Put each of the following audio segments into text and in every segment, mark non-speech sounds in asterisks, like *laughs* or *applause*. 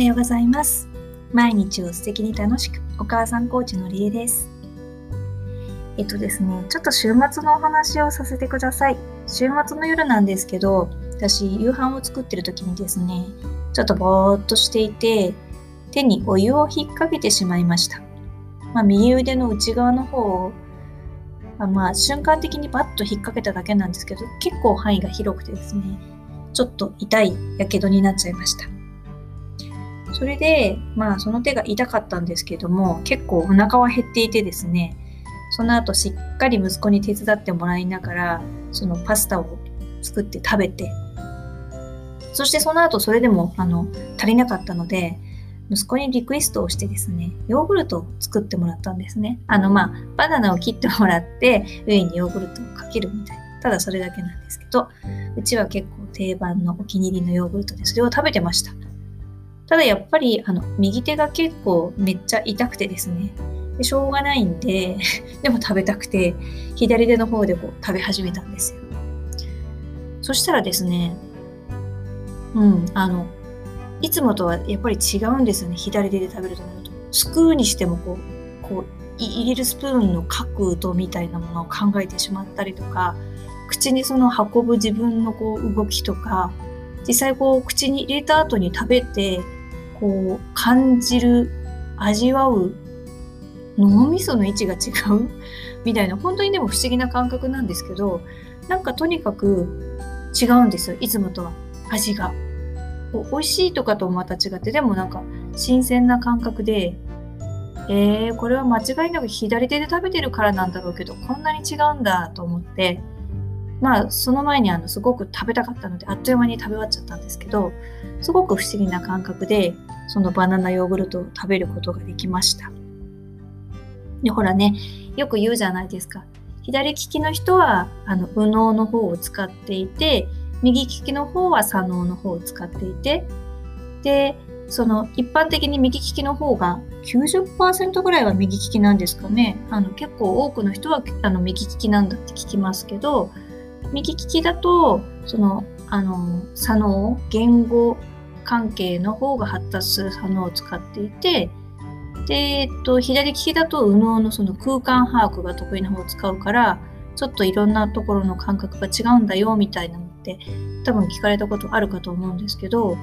はようございます。毎日を素敵に楽しく、お母さんコーチのりえです。えっとですね、ちょっと週末のお話をさせてください。週末の夜なんですけど、私、夕飯を作ってる時にですね、ちょっとぼーっとしていて、手にお湯を引っ掛けてしまいました。まあ、右腕の内側の方を、あまあ、瞬間的にバッと引っ掛けただけなんですけど、結構範囲が広くてですね、ちょっと痛いやけどになっちゃいました。それで、まあ、その手が痛かったんですけども、結構お腹は減っていてですね、その後しっかり息子に手伝ってもらいながら、そのパスタを作って食べて、そしてその後それでもあの足りなかったので、息子にリクエストをしてですね、ヨーグルトを作ってもらったんですね。あの、まあ、バナナを切ってもらって、上にヨーグルトをかけるみたいな。ただそれだけなんですけど、うちは結構定番のお気に入りのヨーグルトでそれを食べてました。ただやっぱり、あの、右手が結構めっちゃ痛くてですね、でしょうがないんで、*laughs* でも食べたくて、左手の方でこう食べ始めたんですよ。そしたらですね、うん、あの、いつもとはやっぱり違うんですよね。左手で食べるとなると。すくうにしてもこう、こう、入れるスプーンの角度みたいなものを考えてしまったりとか、口にその運ぶ自分のこう動きとか、実際こう口に入れた後に食べて、こう感じる、味わう脳みその位置が違う？*laughs* みたいな、本当にでも不思議な感覚なんですけど、なんかとにかく違うんですよ、いつもとは、味が。美味しいとかとまた違って、でもなんか新鮮な感覚で、えー、これは間違いなく左手で食べてるからなんだろうけど、こんなに違うんだと思って、まあ、その前にあの、すごく食べたかったので、あっという間に食べ終わっちゃったんですけど、すごく不思議な感覚で、そのバナナヨーグルトを食べることができました。で、ほらね、よく言うじゃないですか。左利きの人は、あの、右脳の方を使っていて、右利きの方は左脳の方を使っていて、で、その一般的に右利きの方が90%ぐらいは右利きなんですかね。あの結構多くの人はあの右利きなんだって聞きますけど、右利きだと、その、あの、左脳、言語関係の方が発達する左脳を使っていて、で、えっと、左利きだと右脳のその空間把握が得意な方を使うから、ちょっといろんなところの感覚が違うんだよみたいなのって多分聞かれたことあるかと思うんですけど、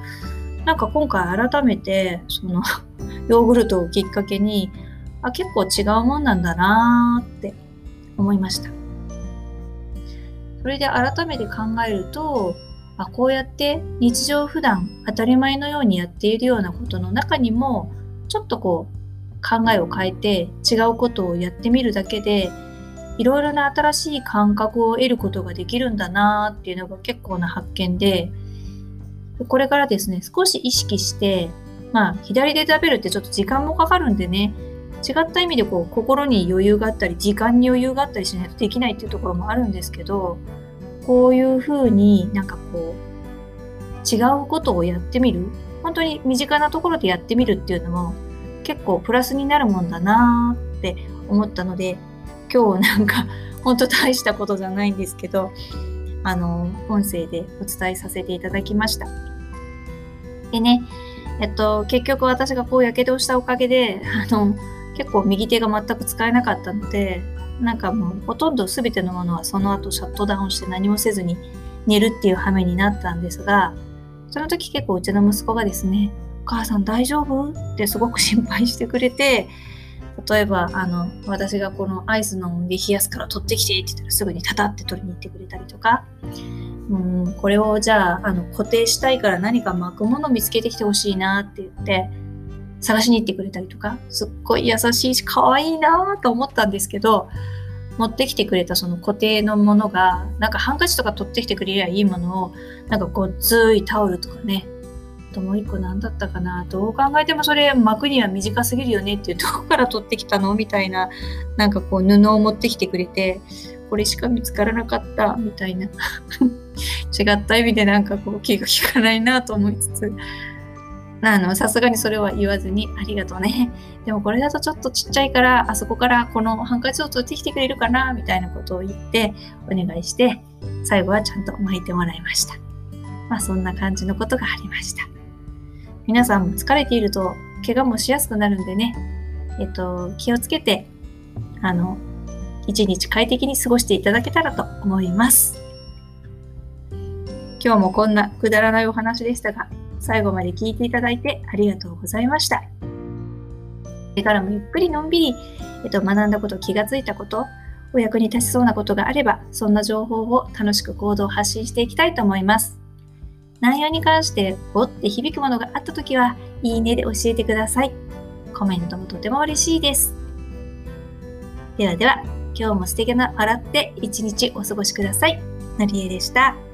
なんか今回改めてその *laughs* ヨーグルトをきっかけに、あ、結構違うもんなんだなーって思いました。それで改めて考えると、あこうやって日常普段当たり前のようにやっているようなことの中にもちょっとこう考えを変えて違うことをやってみるだけでいろいろな新しい感覚を得ることができるんだなっていうのが結構な発見でこれからですね少し意識してまあ左で食べるってちょっと時間もかかるんでね違った意味でこう心に余裕があったり時間に余裕があったりしないとできないっていうところもあるんですけどこういうふうになんかこう違うことをやってみる本当に身近なところでやってみるっていうのも結構プラスになるもんだなって思ったので今日なんか *laughs* 本当大したことじゃないんですけどあの音声でお伝えさせていただきました。でねえっと結局私がこうやけどしたおかげであの結構右手が全く使えなかったので、なんかもうほとんど全てのものはその後シャットダウンして何もせずに寝るっていう羽目になったんですが、その時結構うちの息子がですね、お母さん大丈夫？ってすごく心配してくれて、例えば、あの、私がこのアイス飲んで冷やすから取ってきてって言ったらすぐにタタって取りに行ってくれたりとか、うん、これをじゃあ、あの、固定したいから何か巻くもの見つけてきてほしいなって言って、探しに行ってくれたりとか、すっごい優しいし、可愛いなと思ったんですけど、持ってきてくれたその固定のものが、なんかハンカチとか取ってきてくれりゃいいものを、なんかごっついタオルとかねあ、ともう一個何だったかな、どう考えてもそれ巻くには短すぎるよねっていうとこから取ってきたのみたいな、なんかこう布を持ってきてくれて、これしか見つからなかったみたいな。*laughs* 違った意味でなんかこう気が利かないなと思いつつあの、さすがにそれは言わずに、ありがとうね。でもこれだとちょっとちっちゃいから、あそこからこのハンカチを取ってきてくれるかなみたいなことを言って、お願いして、最後はちゃんと巻いてもらいました。まあそんな感じのことがありました。皆さんも疲れていると怪我もしやすくなるんでね、えっと、気をつけて、あの、一日快適に過ごしていただけたらと思います。今日もこんなくだらないお話でしたが、最後まで聞いていただいてありがとうございました。これからもゆっくりのんびり、えっと、学んだこと、気がついたこと、お役に立ちそうなことがあれば、そんな情報を楽しく行動発信していきたいと思います。内容に関して、おって響くものがあったときは、いいねで教えてください。コメントもとても嬉しいです。ではでは、今日も素敵な笑って一日お過ごしください。のりえでした。